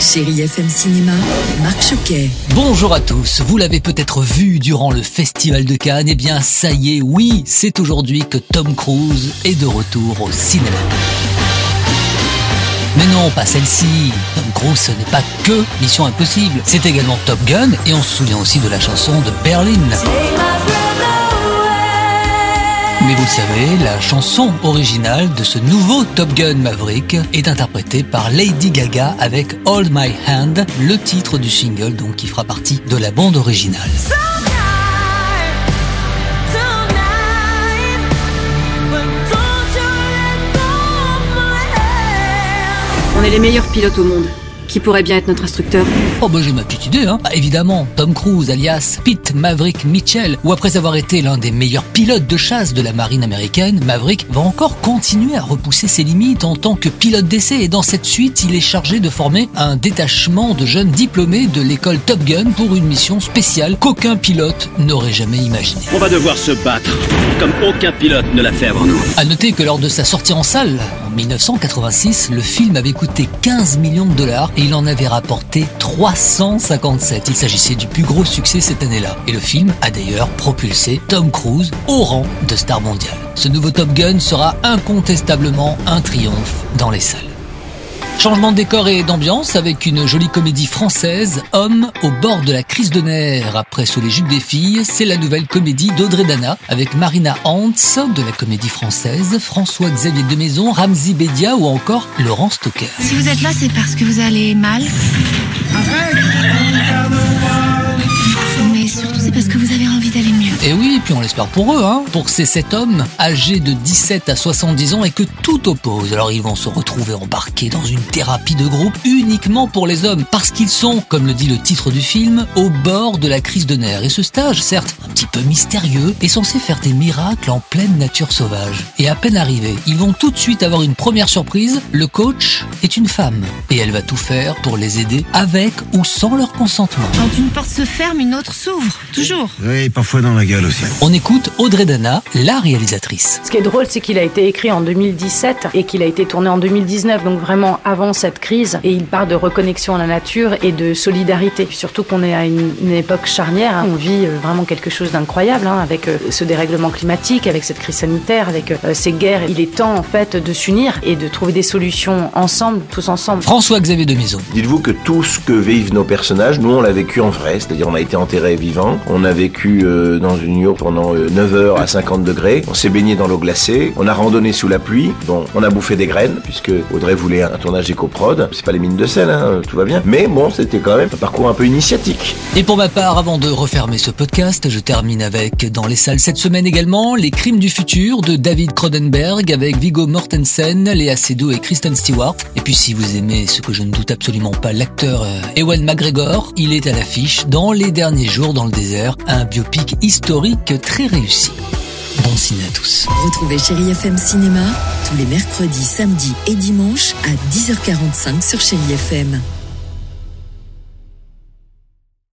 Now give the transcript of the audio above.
Chérie FM Cinéma. Marc Choquet. Bonjour à tous, vous l'avez peut-être vu durant le Festival de Cannes, eh bien ça y est, oui, c'est aujourd'hui que Tom Cruise est de retour au cinéma. Mais non, pas celle-ci. Tom Cruise, ce n'est pas que Mission Impossible. C'est également Top Gun et on se souvient aussi de la chanson de Berlin. Vous le savez, la chanson originale de ce nouveau Top Gun Maverick est interprétée par Lady Gaga avec Hold My Hand, le titre du single donc qui fera partie de la bande originale. On est les meilleurs pilotes au monde. Qui pourrait bien être notre instructeur Oh bah j'ai ma petite idée, hein. Bah, évidemment, Tom Cruise alias Pete Maverick Mitchell, où après avoir été l'un des meilleurs pilotes de chasse de la marine américaine, Maverick va encore continuer à repousser ses limites en tant que pilote d'essai et dans cette suite, il est chargé de former un détachement de jeunes diplômés de l'école Top Gun pour une mission spéciale qu'aucun pilote n'aurait jamais imaginée. On va devoir se battre, comme aucun pilote ne l'a fait avant nous. À noter que lors de sa sortie en salle, en 1986, le film avait coûté 15 millions de dollars et il en avait rapporté 357. Il s'agissait du plus gros succès cette année-là. Et le film a d'ailleurs propulsé Tom Cruise au rang de star mondial. Ce nouveau Top Gun sera incontestablement un triomphe dans les salles. Changement de décor et d'ambiance avec une jolie comédie française, Homme au bord de la crise de nerfs. Après Sous les jupes des filles, c'est la nouvelle comédie d'Audrey Dana avec Marina Hans de la comédie française, François-Xavier Demaison, Ramzi Bedia ou encore Laurent Stoker. Si vous êtes là, c'est parce que vous allez mal. L'espère pour eux, hein, pour ces sept hommes âgés de 17 à 70 ans et que tout oppose. Alors ils vont se retrouver embarqués dans une thérapie de groupe uniquement pour les hommes, parce qu'ils sont, comme le dit le titre du film, au bord de la crise de nerfs. Et ce stage, certes un petit peu mystérieux, est censé faire des miracles en pleine nature sauvage. Et à peine arrivés, ils vont tout de suite avoir une première surprise. Le coach est une femme, et elle va tout faire pour les aider avec ou sans leur consentement. Quand une porte se ferme, une autre s'ouvre. Toujours. Oui, parfois dans la gueule aussi. On écoute Audrey Dana, la réalisatrice. Ce qui est drôle, c'est qu'il a été écrit en 2017 et qu'il a été tourné en 2019, donc vraiment avant cette crise. Et il part de reconnexion à la nature et de solidarité. Surtout qu'on est à une, une époque charnière. hein. On vit euh, vraiment quelque chose d'incroyable hein, avec euh, ce dérèglement climatique, avec cette crise sanitaire, avec euh, ces guerres. Il est temps en fait de s'unir et de trouver des solutions ensemble, tous ensemble. François-Xavier de Maison. Dites-vous que tout ce que vivent nos personnages, nous on l'a vécu en vrai, c'est-à-dire on a été enterré vivant, on a vécu euh, dans une yourte pendant euh, 9 heures à 50 degrés, on s'est baigné dans l'eau glacée, on a randonné sous la pluie, bon, on a bouffé des graines, puisque Audrey voulait un tournage éco-prod, c'est pas les mines de sel, hein, tout va bien, mais bon, c'était quand même un parcours un peu initiatique. Et pour ma part, avant de refermer ce podcast, je termine avec, dans les salles cette semaine également, Les Crimes du futur de David Cronenberg avec Viggo Mortensen, Léa Seydoux et Kristen Stewart. Et puis si vous aimez ce que je ne doute absolument pas, l'acteur euh, Ewan McGregor, il est à l'affiche dans Les Derniers Jours dans le désert, un biopic historique très réussi. Bon ciné à tous. Retrouvez Chérie FM Cinéma tous les mercredis, samedis et dimanches à 10h45 sur Chérie FM.